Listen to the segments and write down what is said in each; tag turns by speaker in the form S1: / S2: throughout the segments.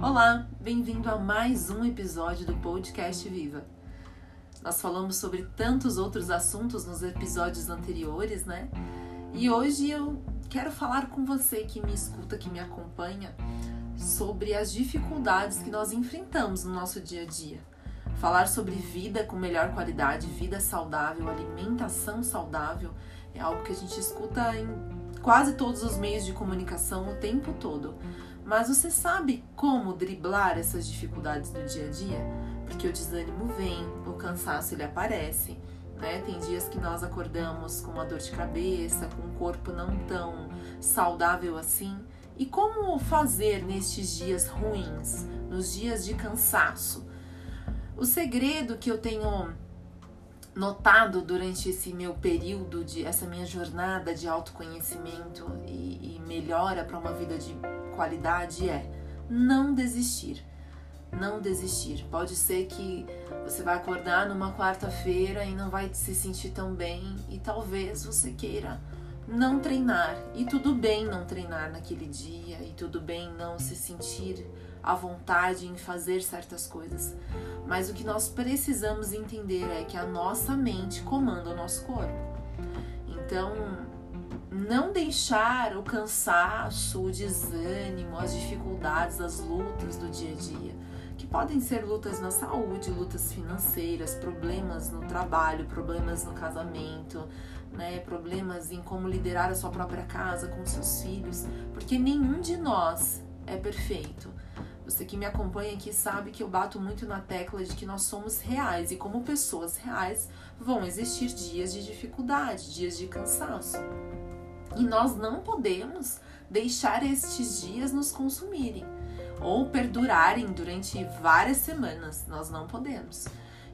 S1: Olá, bem-vindo a mais um episódio do podcast Viva. Nós falamos sobre tantos outros assuntos nos episódios anteriores, né? E hoje eu quero falar com você que me escuta, que me acompanha, sobre as dificuldades que nós enfrentamos no nosso dia a dia. Falar sobre vida com melhor qualidade, vida saudável, alimentação saudável, é algo que a gente escuta em quase todos os meios de comunicação o tempo todo. Mas você sabe como driblar essas dificuldades do dia a dia? Porque o desânimo vem, o cansaço ele aparece, né? Tem dias que nós acordamos com uma dor de cabeça, com um corpo não tão saudável assim. E como fazer nestes dias ruins, nos dias de cansaço? O segredo que eu tenho notado durante esse meu período de essa minha jornada de autoconhecimento melhora para uma vida de qualidade é não desistir. Não desistir. Pode ser que você vai acordar numa quarta-feira e não vai se sentir tão bem e talvez você queira não treinar. E tudo bem não treinar naquele dia e tudo bem não se sentir à vontade em fazer certas coisas. Mas o que nós precisamos entender é que a nossa mente comanda o nosso corpo. Então, não deixar o cansaço, o desânimo, as dificuldades, as lutas do dia a dia, que podem ser lutas na saúde, lutas financeiras, problemas no trabalho, problemas no casamento, né, problemas em como liderar a sua própria casa com seus filhos, porque nenhum de nós é perfeito. Você que me acompanha aqui sabe que eu bato muito na tecla de que nós somos reais e como pessoas reais vão existir dias de dificuldade, dias de cansaço. E nós não podemos deixar estes dias nos consumirem ou perdurarem durante várias semanas. Nós não podemos.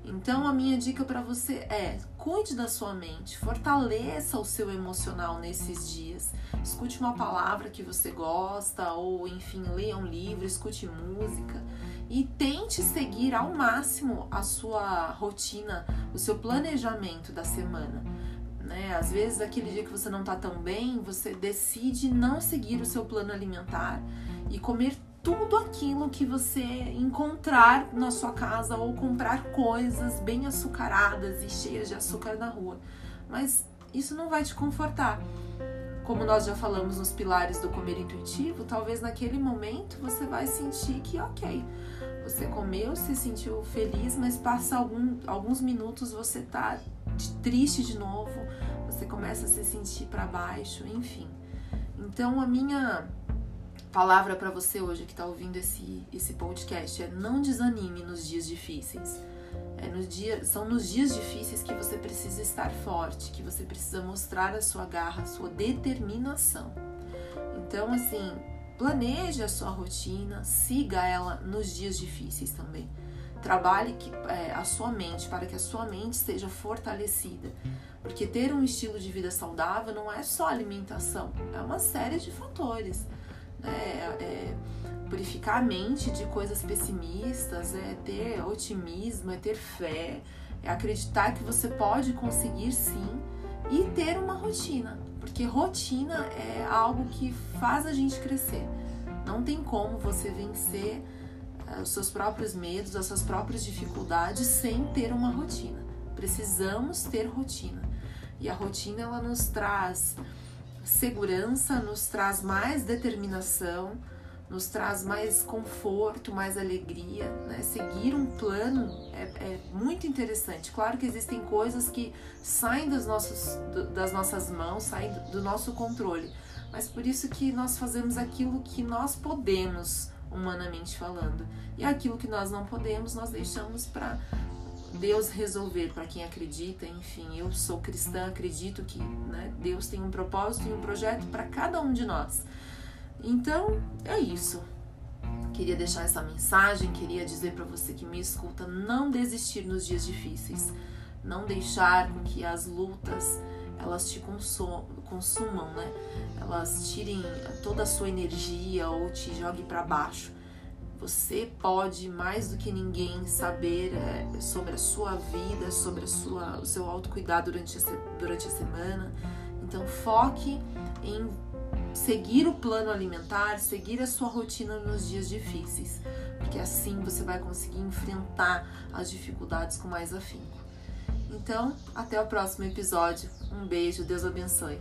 S1: Então, a minha dica para você é: cuide da sua mente, fortaleça o seu emocional nesses dias. Escute uma palavra que você gosta, ou enfim, leia um livro, escute música e tente seguir ao máximo a sua rotina, o seu planejamento da semana né? Às vezes, aquele dia que você não tá tão bem, você decide não seguir o seu plano alimentar e comer tudo aquilo que você encontrar na sua casa ou comprar coisas bem açucaradas e cheias de açúcar na rua. Mas isso não vai te confortar. Como nós já falamos nos pilares do comer intuitivo, talvez naquele momento você vai sentir que, ok, você comeu, se sentiu feliz, mas passa algum, alguns minutos você tá triste de novo, você começa a se sentir para baixo, enfim. Então a minha palavra para você hoje que está ouvindo esse, esse podcast é não desanime nos dias difíceis. É nos dia, são nos dias difíceis que você precisa estar forte, que você precisa mostrar a sua garra, a sua determinação. Então, assim, planeje a sua rotina, siga ela nos dias difíceis também. Trabalhe que, é, a sua mente para que a sua mente seja fortalecida. Porque ter um estilo de vida saudável não é só alimentação, é uma série de fatores. Né? É, é purificar a mente de coisas pessimistas, é ter otimismo, é ter fé, é acreditar que você pode conseguir sim e ter uma rotina, porque rotina é algo que faz a gente crescer. Não tem como você vencer os seus próprios medos, as suas próprias dificuldades sem ter uma rotina. Precisamos ter rotina. E a rotina ela nos traz segurança, nos traz mais determinação, nos traz mais conforto, mais alegria. Né? Seguir um plano é, é, muito interessante. Claro que existem coisas que saem das nossas mãos, saem do nosso controle, mas por isso que nós fazemos aquilo que nós podemos humanamente falando. E aquilo que nós não podemos, nós deixamos para Deus resolver para quem acredita. Enfim, eu sou cristã, acredito que né, Deus tem um propósito e um projeto para cada um de nós. Então, é isso. Queria deixar essa mensagem, queria dizer para você que me escuta, não desistir nos dias difíceis, não deixar com que as lutas elas te consumam, né? Elas tirem toda a sua energia ou te joguem para baixo. Você pode mais do que ninguém saber é, sobre a sua vida, sobre a sua, o seu autocuidado durante a, durante a semana. Então foque em seguir o plano alimentar, seguir a sua rotina nos dias difíceis, porque assim você vai conseguir enfrentar as dificuldades com mais afinco. Então, até o próximo episódio. Um beijo, Deus abençoe.